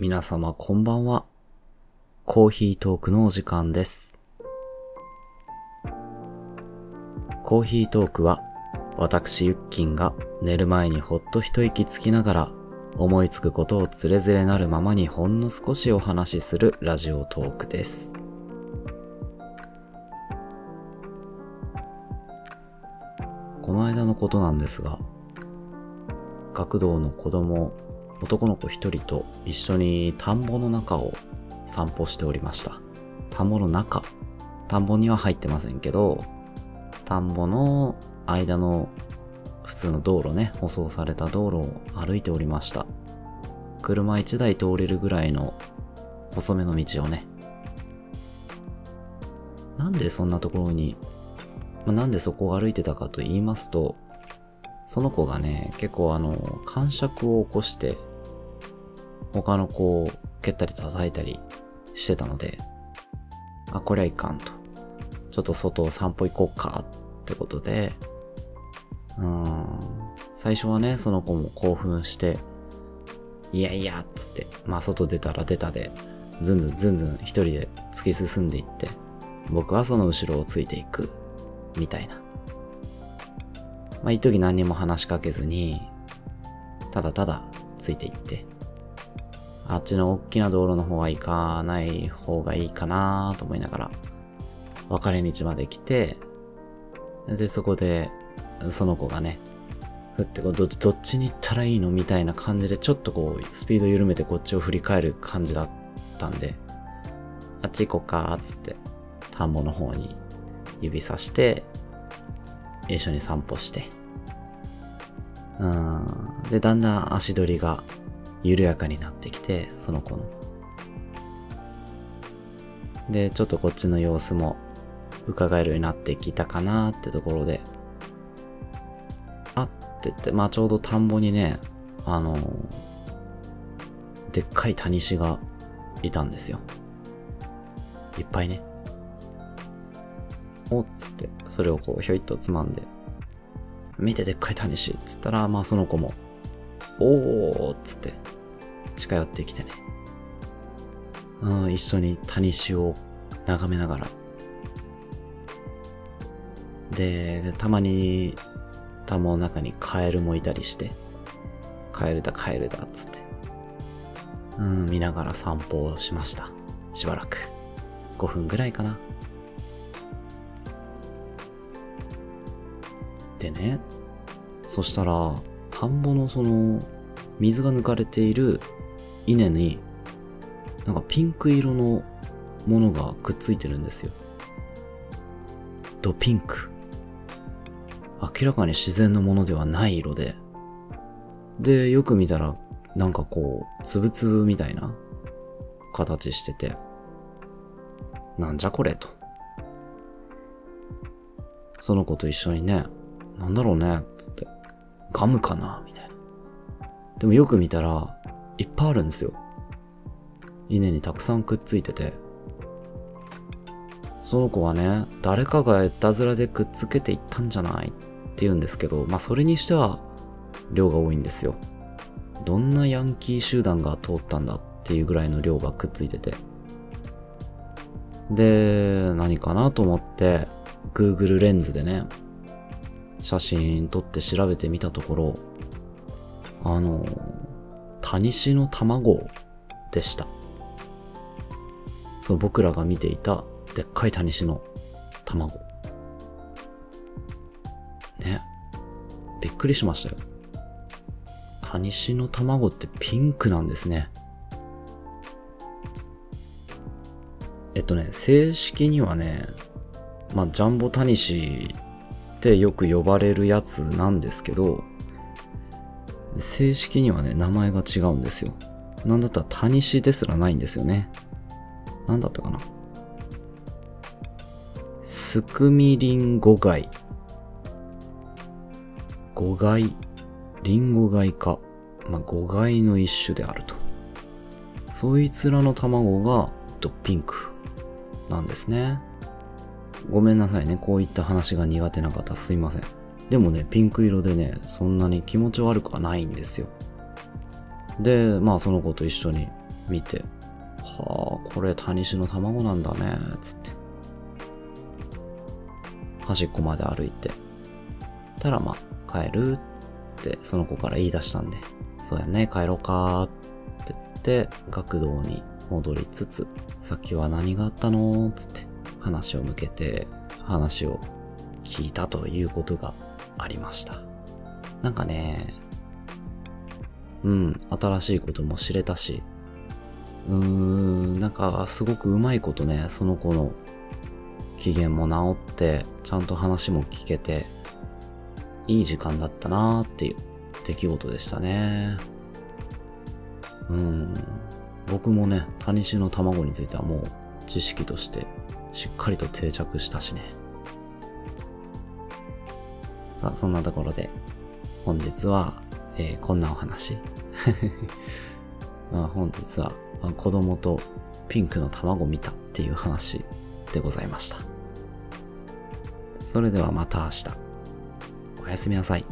皆様こんばんは。コーヒートークのお時間です。コーヒートークは、私ユッキンが寝る前にほっと一息つきながら、思いつくことをつれづれなるままにほんの少しお話しするラジオトークです。この間のことなんですが、学童の子供、男の子一人と一緒に田んぼの中を散歩しておりました。田んぼの中。田んぼには入ってませんけど、田んぼの間の普通の道路ね、舗装された道路を歩いておりました。車一台通れるぐらいの細めの道をね。なんでそんなところに、まあなんでそこを歩いてたかと言いますと、その子がね、結構あの、感触を起こして、他の子を蹴ったり叩いたりしてたので、あ、こりゃいかんと。ちょっと外を散歩行こうかってことで、うん、最初はね、その子も興奮して、いやいや、っつって、まあ外出たら出たで、ずんずんずんずん一人で突き進んでいって、僕はその後ろをついていく、みたいな。まあ、一時何にも話しかけずに、ただただついていって、あっちの大きな道路の方は行かない方がいいかなと思いながら、分かれ道まで来て、で、そこで、その子がね、ふってこうど、どっちに行ったらいいのみたいな感じで、ちょっとこう、スピード緩めてこっちを振り返る感じだったんで、あっち行こうか、つって、田んぼの方に指さして、一緒に散歩して。うん。で、だんだん足取りが緩やかになってきて、その子の。で、ちょっとこっちの様子も伺えるようになってきたかなってところで、あって言って、まあちょうど田んぼにね、あのでっかいタニシがいたんですよ。いっぱいね。おっつって、それをこうひょいっとつまんで、見てでっかいタニシっつったら、まあその子も、おーっつって、近寄ってきてね。うん、一緒にタニシを眺めながら。で、たまに、田んぼの中にカエルもいたりして、カエルだカエルだっつって。うん、見ながら散歩をしました。しばらく。5分ぐらいかな。でね、そしたら、田んぼのその、水が抜かれている稲に、なんかピンク色のものがくっついてるんですよ。ドピンク。明らかに自然のものではない色で。で、よく見たら、なんかこう、つぶつぶみたいな形してて、なんじゃこれと。その子と一緒にね、なんだろうね、つって。ガムかな？みたいな。でもよく見たら、いっぱいあるんですよ。稲にたくさんくっついてて。その子はね、誰かがいたずらでくっつけていったんじゃないって言うんですけど、まあそれにしては、量が多いんですよ。どんなヤンキー集団が通ったんだっていうぐらいの量がくっついてて。で、何かなと思って、Google レンズでね、写真撮って調べてみたところ、あの、タニシの卵でした。その僕らが見ていたでっかいタニシの卵。ね。びっくりしましたよ。タニシの卵ってピンクなんですね。えっとね、正式にはね、まあ、ジャンボタニシってよく呼ばれるやつなんですけど、正式にはね、名前が違うんですよ。なんだったらタニシですらないんですよね。なんだったかなスクミリンゴガイ。ゴガイ。リンゴガイか。まあ、ゴガイの一種であると。そいつらの卵がドッピンクなんですね。ごめんなさいね。こういった話が苦手な方すいません。でもね、ピンク色でね、そんなに気持ち悪くはないんですよ。で、まあその子と一緒に見て、はあ、これタニシの卵なんだね、つって。端っこまで歩いて。たらまあ、帰るってその子から言い出したんで、そうやね、帰ろうかって言って、学童に戻りつつ、さっきは何があったの？つって話を向けて、話を聞いたということがありました。なんかね、うん、新しいことも知れたし、うーん、なんかすごくうまいことね、その子の機嫌も治って、ちゃんと話も聞けて、いい時間だったなーっていう出来事でしたね。うん。僕もね、タニシの卵についてはもう知識としてしっかりと定着したしね。さあ、そんなところで本日は、えー、こんなお話。まあ、本日は、まあ、子供とピンクの卵見たっていう話でございました。それではまた明日。おやすみなさい。